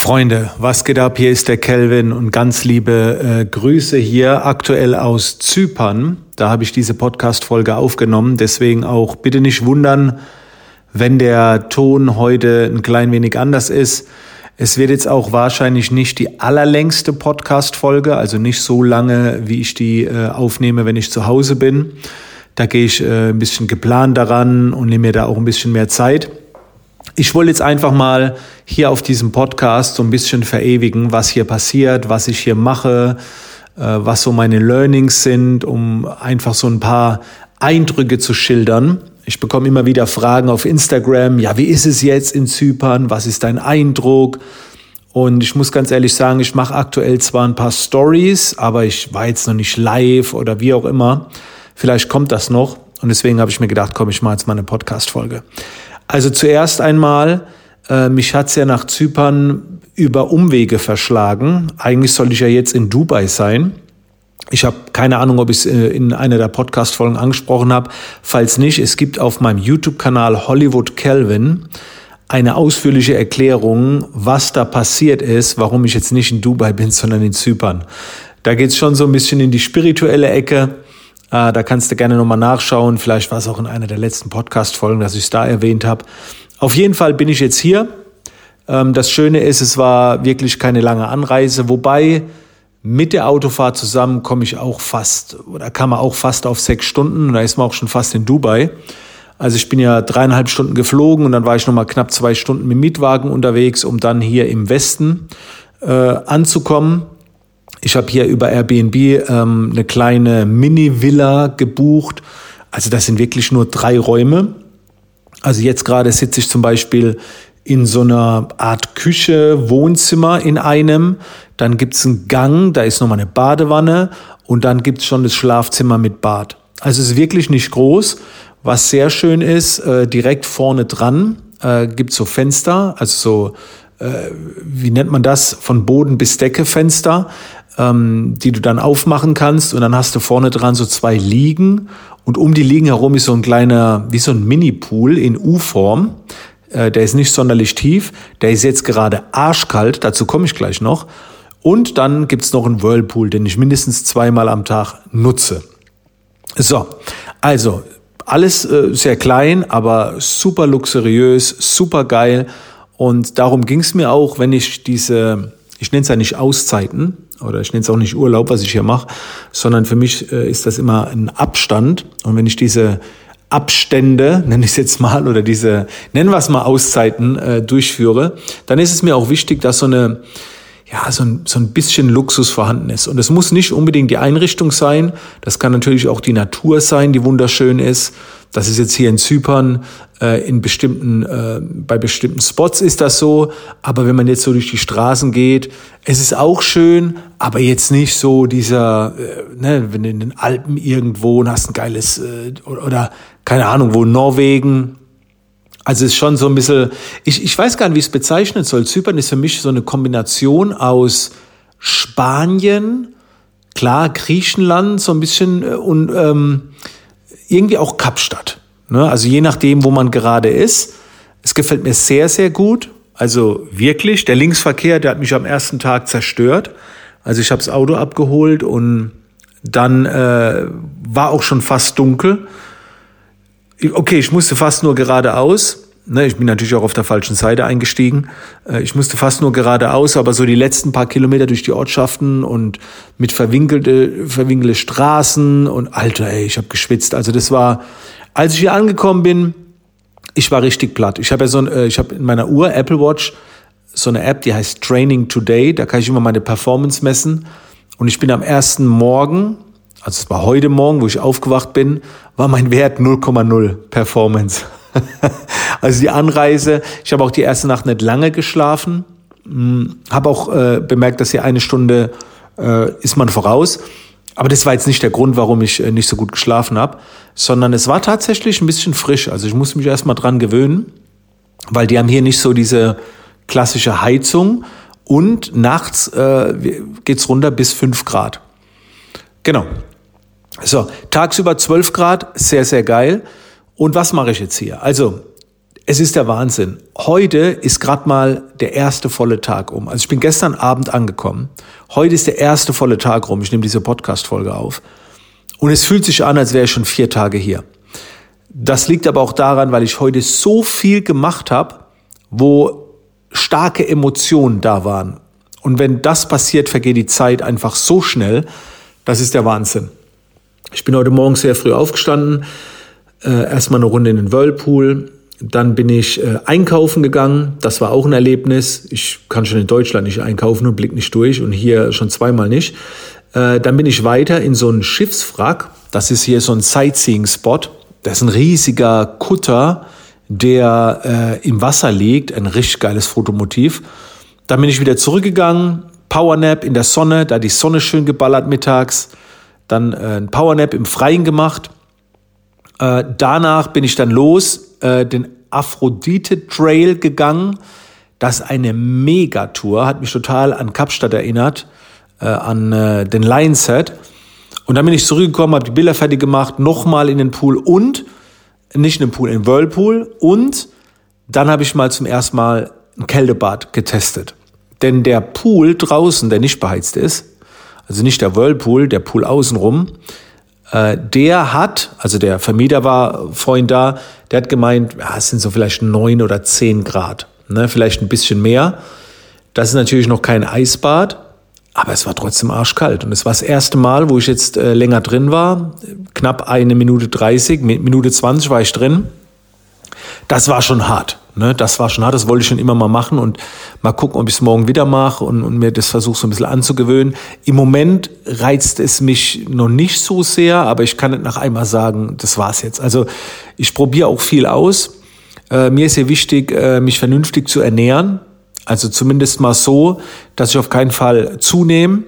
Freunde, was geht ab? Hier ist der Kelvin und ganz liebe äh, Grüße hier aktuell aus Zypern. Da habe ich diese Podcast-Folge aufgenommen. Deswegen auch bitte nicht wundern, wenn der Ton heute ein klein wenig anders ist. Es wird jetzt auch wahrscheinlich nicht die allerlängste Podcast-Folge, also nicht so lange, wie ich die äh, aufnehme, wenn ich zu Hause bin. Da gehe ich äh, ein bisschen geplant daran und nehme mir da auch ein bisschen mehr Zeit. Ich wollte jetzt einfach mal hier auf diesem Podcast so ein bisschen verewigen, was hier passiert, was ich hier mache, äh, was so meine Learnings sind, um einfach so ein paar Eindrücke zu schildern. Ich bekomme immer wieder Fragen auf Instagram, ja, wie ist es jetzt in Zypern? Was ist dein Eindruck? Und ich muss ganz ehrlich sagen, ich mache aktuell zwar ein paar Stories, aber ich war jetzt noch nicht live oder wie auch immer. Vielleicht kommt das noch. Und deswegen habe ich mir gedacht, komm, ich mache jetzt mal eine Podcast-Folge. Also zuerst einmal, äh, mich hat's ja nach Zypern über Umwege verschlagen. Eigentlich sollte ich ja jetzt in Dubai sein. Ich habe keine Ahnung, ob ich es äh, in einer der Podcast-Folgen angesprochen habe. Falls nicht, es gibt auf meinem YouTube-Kanal Hollywood Kelvin eine ausführliche Erklärung, was da passiert ist, warum ich jetzt nicht in Dubai bin, sondern in Zypern. Da geht's schon so ein bisschen in die spirituelle Ecke. Äh, da kannst du gerne nochmal nachschauen. Vielleicht war es auch in einer der letzten Podcast-Folgen, dass ich es da erwähnt habe. Auf jeden Fall bin ich jetzt hier. Ähm, das Schöne ist, es war wirklich keine lange Anreise, wobei mit der Autofahrt zusammen komme ich auch fast, oder kam man auch fast auf sechs Stunden und da ist man auch schon fast in Dubai. Also ich bin ja dreieinhalb Stunden geflogen und dann war ich nochmal knapp zwei Stunden mit Mietwagen unterwegs, um dann hier im Westen äh, anzukommen. Ich habe hier über Airbnb ähm, eine kleine Mini-Villa gebucht. Also das sind wirklich nur drei Räume. Also jetzt gerade sitze ich zum Beispiel in so einer Art Küche, Wohnzimmer in einem. Dann gibt's einen Gang, da ist nochmal eine Badewanne und dann gibt's schon das Schlafzimmer mit Bad. Also es ist wirklich nicht groß. Was sehr schön ist, äh, direkt vorne dran äh, gibt's so Fenster, also so, äh, wie nennt man das, von Boden bis Decke Fenster ähm, die du dann aufmachen kannst und dann hast du vorne dran so zwei Liegen und um die Liegen herum ist so ein kleiner, wie so ein Mini-Pool in U-Form. Äh, der ist nicht sonderlich tief, der ist jetzt gerade arschkalt, dazu komme ich gleich noch. Und dann gibt's noch einen Whirlpool, den ich mindestens zweimal am Tag nutze. So, also alles äh, sehr klein, aber super luxuriös, super geil. Und darum ging's mir auch, wenn ich diese, ich nenne es ja nicht Auszeiten, oder ich nenne es auch nicht Urlaub, was ich hier mache, sondern für mich äh, ist das immer ein Abstand. Und wenn ich diese Abstände, nenne ich es jetzt mal, oder diese, nennen wir es mal Auszeiten äh, durchführe, dann ist es mir auch wichtig, dass so eine ja, so ein, so ein bisschen Luxus vorhanden ist. Und es muss nicht unbedingt die Einrichtung sein. Das kann natürlich auch die Natur sein, die wunderschön ist. Das ist jetzt hier in Zypern, äh, in bestimmten, äh, bei bestimmten Spots ist das so. Aber wenn man jetzt so durch die Straßen geht, es ist auch schön, aber jetzt nicht so dieser, äh, ne, wenn du in den Alpen irgendwo und hast ein geiles, äh, oder, oder keine Ahnung, wo Norwegen, also es ist schon so ein bisschen, ich, ich weiß gar nicht, wie ich es bezeichnen soll. Zypern ist für mich so eine Kombination aus Spanien, klar, Griechenland so ein bisschen äh, und ähm, irgendwie auch Kapstadt. Ne? Also je nachdem, wo man gerade ist. Es gefällt mir sehr, sehr gut. Also wirklich, der Linksverkehr, der hat mich am ersten Tag zerstört. Also ich habe das Auto abgeholt und dann äh, war auch schon fast dunkel okay, ich musste fast nur geradeaus. Ne, ich bin natürlich auch auf der falschen Seite eingestiegen. Äh, ich musste fast nur geradeaus, aber so die letzten paar Kilometer durch die Ortschaften und mit verwinkelte, verwinkelte Straßen und Alter, ey, ich habe geschwitzt. Also das war, als ich hier angekommen bin, ich war richtig platt. Ich habe ja so, äh, ich habe in meiner Uhr Apple Watch so eine App, die heißt Training Today. Da kann ich immer meine Performance messen. Und ich bin am ersten Morgen also es war heute Morgen, wo ich aufgewacht bin, war mein Wert 0,0 Performance. also die Anreise, ich habe auch die erste Nacht nicht lange geschlafen, hm, habe auch äh, bemerkt, dass hier eine Stunde äh, ist man voraus. Aber das war jetzt nicht der Grund, warum ich äh, nicht so gut geschlafen habe, sondern es war tatsächlich ein bisschen frisch. Also ich musste mich erstmal dran gewöhnen, weil die haben hier nicht so diese klassische Heizung und nachts äh, geht's runter bis fünf Grad. Genau. So, tagsüber 12 Grad, sehr, sehr geil. Und was mache ich jetzt hier? Also, es ist der Wahnsinn. Heute ist gerade mal der erste volle Tag um. Also ich bin gestern Abend angekommen. Heute ist der erste volle Tag rum. Ich nehme diese Podcast-Folge auf. Und es fühlt sich an, als wäre ich schon vier Tage hier. Das liegt aber auch daran, weil ich heute so viel gemacht habe, wo starke Emotionen da waren. Und wenn das passiert, vergeht die Zeit einfach so schnell. Das ist der Wahnsinn. Ich bin heute Morgen sehr früh aufgestanden. Äh, erstmal eine Runde in den Whirlpool, dann bin ich äh, einkaufen gegangen. Das war auch ein Erlebnis. Ich kann schon in Deutschland nicht einkaufen und blick nicht durch und hier schon zweimal nicht. Äh, dann bin ich weiter in so einen Schiffswrack. Das ist hier so ein Sightseeing-Spot. Das ist ein riesiger Kutter, der äh, im Wasser liegt. Ein richtig geiles Fotomotiv. Dann bin ich wieder zurückgegangen. Powernap in der Sonne, da die Sonne schön geballert mittags. Dann äh, ein Powernap im Freien gemacht. Äh, danach bin ich dann los äh, den Aphrodite Trail gegangen. Das ist eine Megatour, hat mich total an Kapstadt erinnert, äh, an äh, den Lionset. Und dann bin ich zurückgekommen, habe die Bilder fertig gemacht, nochmal in den Pool und, nicht in den Pool, in den Whirlpool. Und dann habe ich mal zum ersten Mal ein Kältebad getestet. Denn der Pool draußen, der nicht beheizt ist, also nicht der Whirlpool, der Pool außenrum, äh, der hat, also der Vermieter war vorhin da, der hat gemeint, ja, es sind so vielleicht neun oder zehn Grad, ne, vielleicht ein bisschen mehr. Das ist natürlich noch kein Eisbad, aber es war trotzdem arschkalt. Und es war das erste Mal, wo ich jetzt äh, länger drin war. Knapp eine Minute 30, Minute 20 war ich drin. Das war schon hart. Ne, das war schon hart, das wollte ich schon immer mal machen und mal gucken, ob ich es morgen wieder mache und, und mir das versuche so ein bisschen anzugewöhnen. Im Moment reizt es mich noch nicht so sehr, aber ich kann nicht nach einmal sagen, das war's jetzt. Also ich probiere auch viel aus. Äh, mir ist sehr wichtig, äh, mich vernünftig zu ernähren. Also zumindest mal so, dass ich auf keinen Fall zunehme.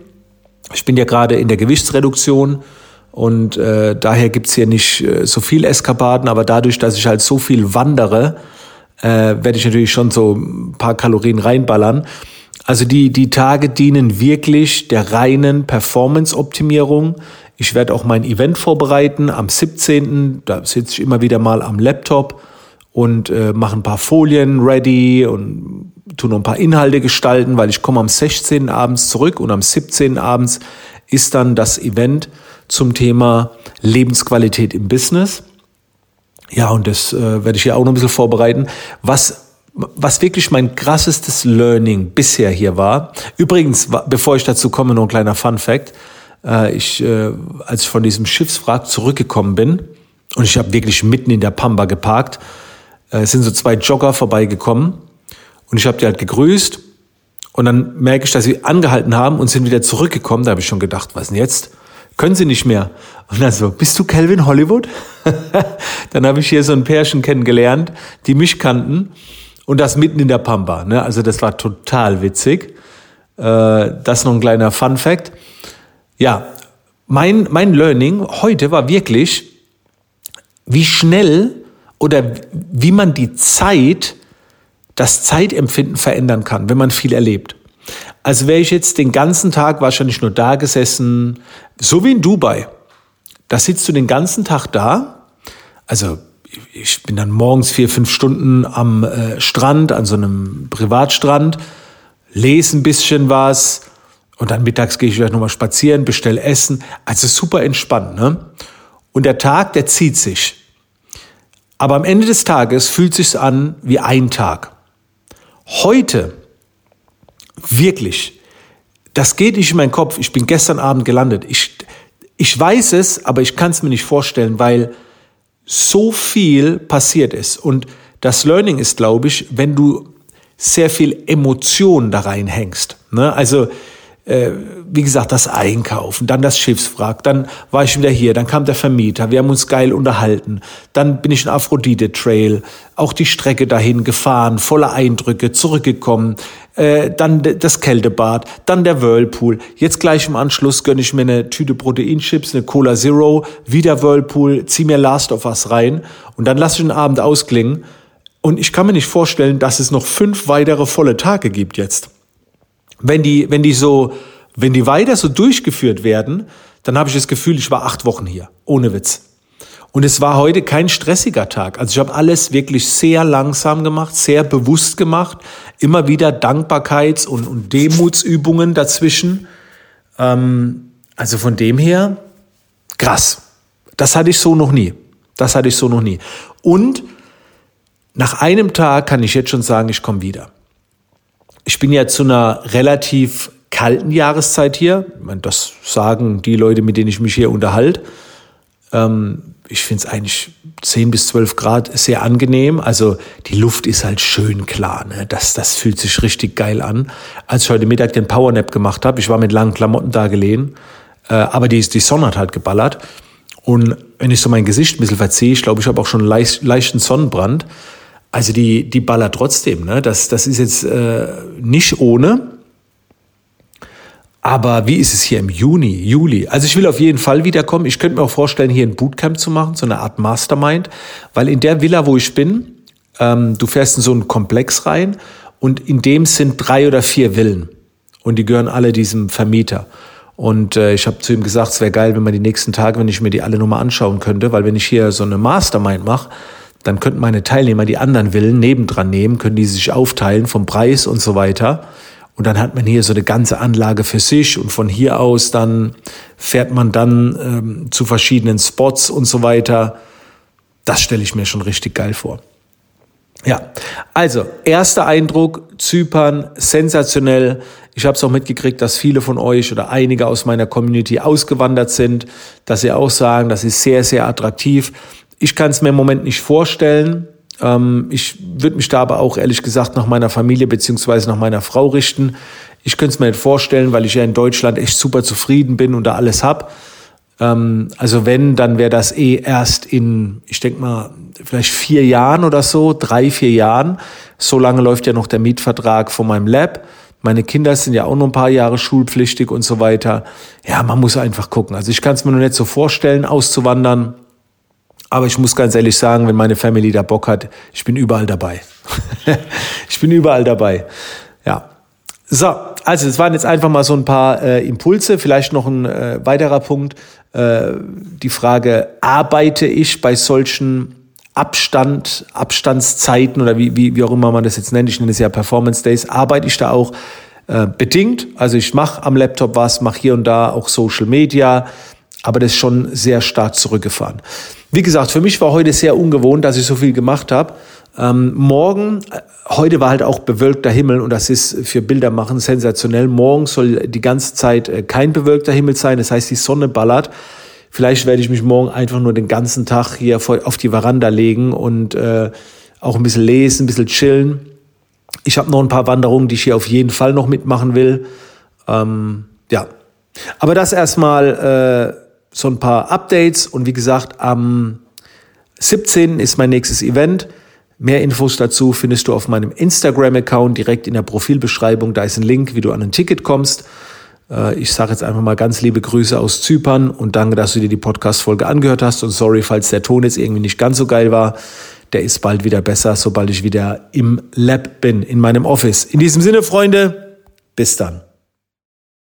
Ich bin ja gerade in der Gewichtsreduktion und äh, daher gibt's hier nicht äh, so viel Eskapaden, aber dadurch, dass ich halt so viel wandere, äh, werde ich natürlich schon so ein paar Kalorien reinballern. Also die, die Tage dienen wirklich der reinen Performance-Optimierung. Ich werde auch mein Event vorbereiten am 17. Da sitze ich immer wieder mal am Laptop und äh, mache ein paar Folien ready und tu noch ein paar Inhalte gestalten, weil ich komme am 16. abends zurück und am 17. abends ist dann das Event zum Thema Lebensqualität im Business. Ja, und das äh, werde ich hier auch noch ein bisschen vorbereiten. Was was wirklich mein krassestes Learning bisher hier war. Übrigens, bevor ich dazu komme, noch ein kleiner Fun Fact. Äh, ich, äh, als ich von diesem Schiffswrack zurückgekommen bin und ich habe wirklich mitten in der Pampa geparkt, äh, sind so zwei Jogger vorbeigekommen und ich habe die halt gegrüßt und dann merke ich, dass sie angehalten haben und sind wieder zurückgekommen. Da habe ich schon gedacht, was denn jetzt? Können Sie nicht mehr. Und dann so, bist du Calvin Hollywood? dann habe ich hier so ein Pärchen kennengelernt, die mich kannten und das mitten in der Pampa. Ne? Also das war total witzig. Äh, das noch ein kleiner Fun Fact. Ja, mein, mein Learning heute war wirklich, wie schnell oder wie man die Zeit, das Zeitempfinden verändern kann, wenn man viel erlebt. Also wäre ich jetzt den ganzen Tag wahrscheinlich nur da gesessen, so wie in Dubai. Da sitzt du den ganzen Tag da. Also ich bin dann morgens vier, fünf Stunden am äh, Strand, an so einem Privatstrand, lese ein bisschen was und dann mittags gehe ich vielleicht nochmal spazieren, bestell Essen. Also super entspannt. Ne? Und der Tag, der zieht sich. Aber am Ende des Tages fühlt sich's an wie ein Tag. Heute Wirklich. Das geht nicht in meinen Kopf. Ich bin gestern Abend gelandet. Ich, ich weiß es, aber ich kann es mir nicht vorstellen, weil so viel passiert ist. Und das Learning ist, glaube ich, wenn du sehr viel Emotion da reinhängst. Ne? Also wie gesagt, das Einkaufen, dann das Schiffswrack, dann war ich wieder hier, dann kam der Vermieter, wir haben uns geil unterhalten, dann bin ich in Aphrodite Trail, auch die Strecke dahin gefahren, voller Eindrücke, zurückgekommen, äh, dann das Kältebad, dann der Whirlpool, jetzt gleich im Anschluss gönne ich mir eine Tüte Proteinchips, eine Cola Zero, wieder Whirlpool, zieh mir Last of Us rein und dann lasse ich den Abend ausklingen. Und ich kann mir nicht vorstellen, dass es noch fünf weitere volle Tage gibt jetzt wenn die, wenn die so, wenn die weiter so durchgeführt werden, dann habe ich das Gefühl, ich war acht Wochen hier, ohne Witz. Und es war heute kein stressiger Tag. Also ich habe alles wirklich sehr langsam gemacht, sehr bewusst gemacht, immer wieder Dankbarkeits- und, und Demutsübungen dazwischen. Ähm, also von dem her, krass. Das hatte ich so noch nie. Das hatte ich so noch nie. Und nach einem Tag kann ich jetzt schon sagen, ich komme wieder. Ich bin ja zu einer relativ kalten Jahreszeit hier. Das sagen die Leute, mit denen ich mich hier unterhalte. Ähm, ich finde es eigentlich 10 bis 12 Grad sehr angenehm. Also die Luft ist halt schön klar. Ne? Das, das fühlt sich richtig geil an. Als ich heute Mittag den Powernap gemacht habe, ich war mit langen Klamotten da gelegen, äh, aber die, die Sonne hat halt geballert. Und wenn ich so mein Gesicht ein bisschen verziehe, ich glaube, ich habe auch schon leicht, leichten Sonnenbrand. Also die, die ballert trotzdem. Ne? Das, das ist jetzt äh, nicht ohne. Aber wie ist es hier im Juni, Juli? Also ich will auf jeden Fall wiederkommen. Ich könnte mir auch vorstellen, hier ein Bootcamp zu machen, so eine Art Mastermind, weil in der Villa, wo ich bin, ähm, du fährst in so einen Komplex rein und in dem sind drei oder vier Villen und die gehören alle diesem Vermieter. Und äh, ich habe zu ihm gesagt, es wäre geil, wenn man die nächsten Tage, wenn ich mir die alle nochmal anschauen könnte, weil wenn ich hier so eine Mastermind mache, dann könnten meine Teilnehmer die anderen Villen nebendran nehmen, können die sich aufteilen vom Preis und so weiter. Und dann hat man hier so eine ganze Anlage für sich und von hier aus dann fährt man dann ähm, zu verschiedenen Spots und so weiter. Das stelle ich mir schon richtig geil vor. Ja, also erster Eindruck, Zypern, sensationell. Ich habe es auch mitgekriegt, dass viele von euch oder einige aus meiner Community ausgewandert sind, dass sie auch sagen, das ist sehr, sehr attraktiv. Ich kann es mir im Moment nicht vorstellen. Ähm, ich würde mich da aber auch ehrlich gesagt nach meiner Familie beziehungsweise nach meiner Frau richten. Ich könnte es mir nicht vorstellen, weil ich ja in Deutschland echt super zufrieden bin und da alles hab. Ähm, also wenn, dann wäre das eh erst in, ich denke mal, vielleicht vier Jahren oder so, drei, vier Jahren. So lange läuft ja noch der Mietvertrag von meinem Lab. Meine Kinder sind ja auch noch ein paar Jahre schulpflichtig und so weiter. Ja, man muss einfach gucken. Also ich kann es mir noch nicht so vorstellen, auszuwandern. Aber ich muss ganz ehrlich sagen, wenn meine Family da Bock hat, ich bin überall dabei. ich bin überall dabei. Ja. So, also das waren jetzt einfach mal so ein paar äh, Impulse. Vielleicht noch ein äh, weiterer Punkt. Äh, die Frage, arbeite ich bei solchen Abstand, Abstandszeiten oder wie, wie, wie auch immer man das jetzt nennt, ich nenne es ja Performance Days, arbeite ich da auch äh, bedingt. Also ich mache am Laptop was, mache hier und da auch Social Media, aber das ist schon sehr stark zurückgefahren. Wie gesagt, für mich war heute sehr ungewohnt, dass ich so viel gemacht habe. Ähm, morgen, äh, heute war halt auch bewölkter Himmel und das ist für Bilder machen sensationell. Morgen soll die ganze Zeit äh, kein bewölkter Himmel sein, das heißt die Sonne ballert. Vielleicht werde ich mich morgen einfach nur den ganzen Tag hier auf die Veranda legen und äh, auch ein bisschen lesen, ein bisschen chillen. Ich habe noch ein paar Wanderungen, die ich hier auf jeden Fall noch mitmachen will. Ähm, ja, aber das erstmal äh, so ein paar Updates und wie gesagt, am 17. ist mein nächstes Event. Mehr Infos dazu findest du auf meinem Instagram-Account direkt in der Profilbeschreibung. Da ist ein Link, wie du an ein Ticket kommst. Äh, ich sage jetzt einfach mal ganz liebe Grüße aus Zypern und danke, dass du dir die Podcast-Folge angehört hast. Und sorry, falls der Ton jetzt irgendwie nicht ganz so geil war. Der ist bald wieder besser, sobald ich wieder im Lab bin, in meinem Office. In diesem Sinne, Freunde, bis dann.